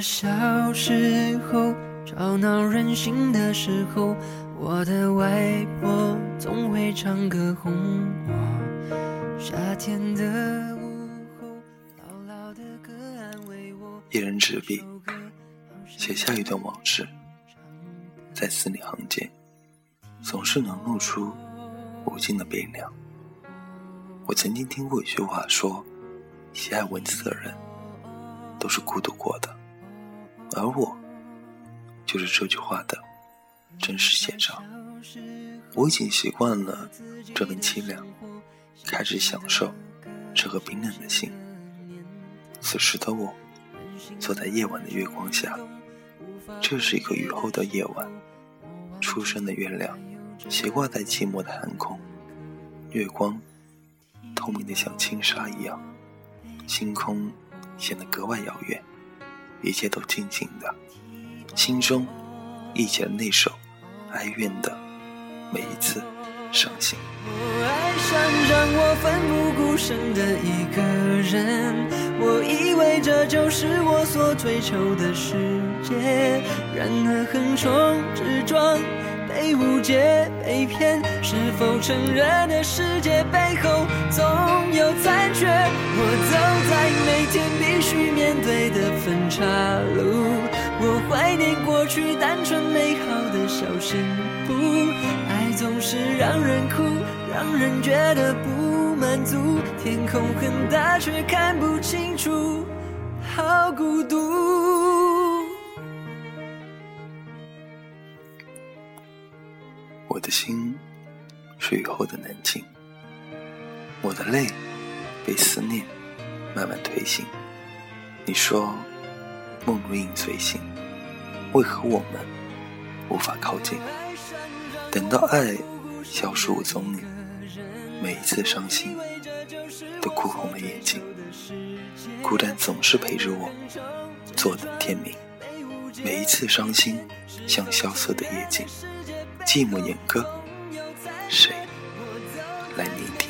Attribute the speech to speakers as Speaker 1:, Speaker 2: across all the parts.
Speaker 1: 小时候，吵闹任性的时候，我的外婆总会唱歌哄我。夏天的午后，姥姥的歌安慰我。
Speaker 2: 一人执笔，写下一段往事，在字里行间，总是能露出无尽的悲凉。我曾经听过一句话说：喜爱文字的人。都是孤独过的，而我就是这句话的真实写照。我已经习惯了这份凄凉，开始享受这颗冰冷的心。此时的我，坐在夜晚的月光下，这是一个雨后的夜晚，初升的月亮斜挂在寂寞的寒空，月光透明的像轻纱一样，星空。显得格外遥远，一切都静静的，心中忆起了那首哀怨的每一次伤心。
Speaker 1: 我爱上让我奋不顾身的一个人，我以为这就是我所追求的世界，然而横冲直撞。被误解、被骗，是否成人的世界背后总有残缺？我走在每天必须面对的分岔路，我怀念过去单纯美好的小幸福。爱总是让人哭，让人觉得不满足。天空很大，却看不清楚，好孤独。
Speaker 2: 我的心是雨后的冷静，我的泪被思念慢慢推醒。你说梦如影随形，为何我们无法靠近？等到爱消失无踪影，每一次伤心都哭红了眼睛。孤单总是陪着我坐等天明，每一次伤心像萧瑟的夜景。寂寞演歌，谁来聆听？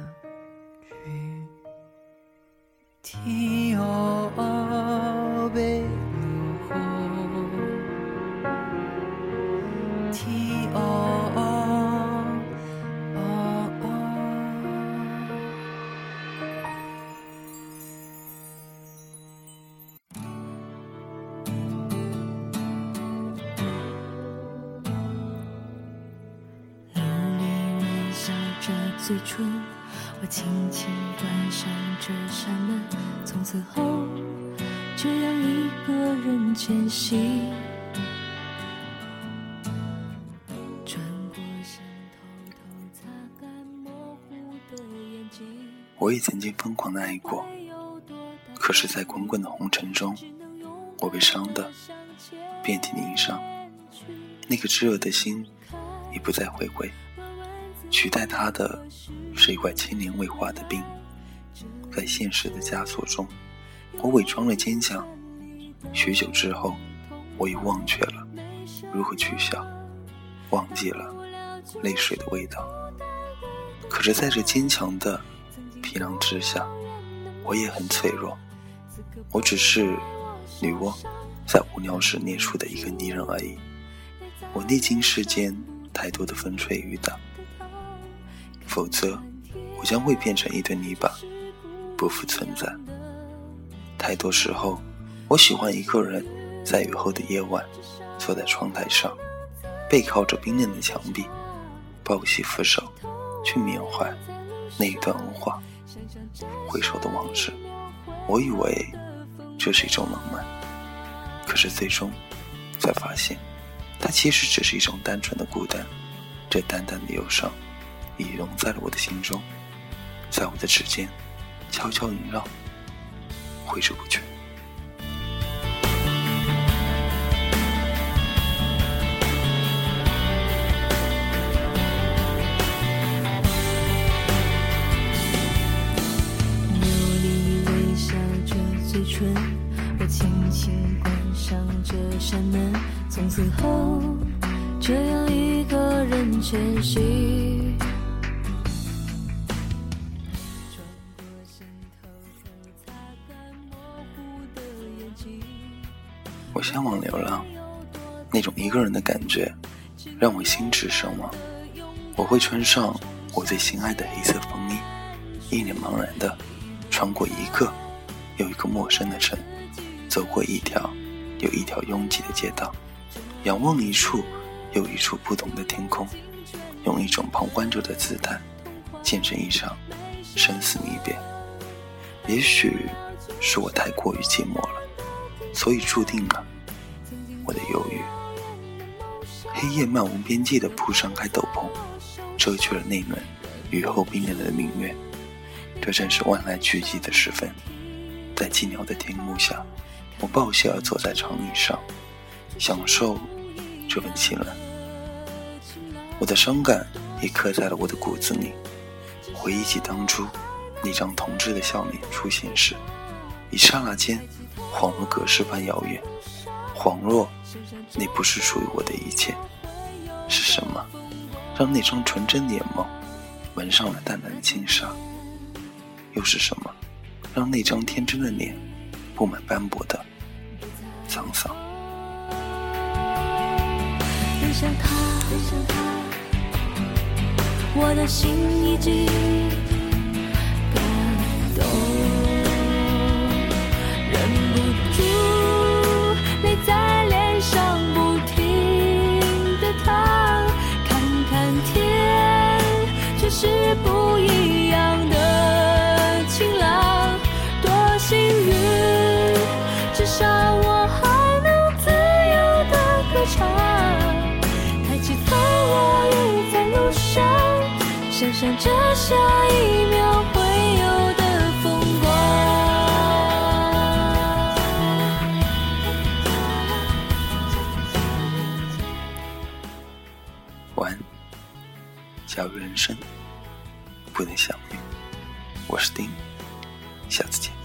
Speaker 1: 最初，我轻轻关上这扇门，从此后这样一个人前行。
Speaker 2: 我也曾经疯狂的爱过，可是，在滚滚的红尘中，我被伤的遍体鳞伤，那个炙热的心已不再回归。取代他的是一块千年未化的冰，在现实的枷锁中，我伪装了坚强。许久之后，我已忘却了如何去笑，忘记了泪水的味道。可是，在这坚强的皮囊之下，我也很脆弱。我只是女娲在无聊时捏出的一个泥人而已。我历经世间太多的风吹雨打。否则，我将会变成一堆泥巴，不复存在。太多时候，我喜欢一个人在雨后的夜晚，坐在窗台上，背靠着冰冷的墙壁，抱起扶手，去缅怀那一段无话回首的往事，我以为这是一种浪漫，可是最终才发现，它其实只是一种单纯的孤单。这淡淡的忧伤，已融在了我的心中，在我的指尖悄悄萦绕，挥之不去。
Speaker 3: 从此后，这样一个人前行。
Speaker 2: 向往流浪，那种一个人的感觉，让我心驰神往。我会穿上我最心爱的黑色风衣，一脸茫然的穿过一个又一个陌生的城，走过一条又一条拥挤的街道。仰望一处又一处不同的天空，用一种旁观者的姿态，见证一场生死离别。也许是我太过于寂寞了，所以注定了我的忧郁。黑夜漫无边际地铺上开斗篷，遮去了那轮雨后冰冷的明月。这正是万籁俱寂的时分，在寂寥的天幕下，我抱膝而坐在长椅上。享受这份凄冷，我的伤感已刻在了我的骨子里。回忆起当初那张同志的笑脸出现时，一刹那间，恍如隔世般遥远，恍若那不是属于我的一切。是什么让那张纯真脸眸纹上了淡淡的轻纱？又是什么让那张天真的脸布满斑驳的沧桑？
Speaker 3: 我的心已经想着下一秒会有的风光。
Speaker 2: 晚安，假如人生不能相遇，我是丁，下次见。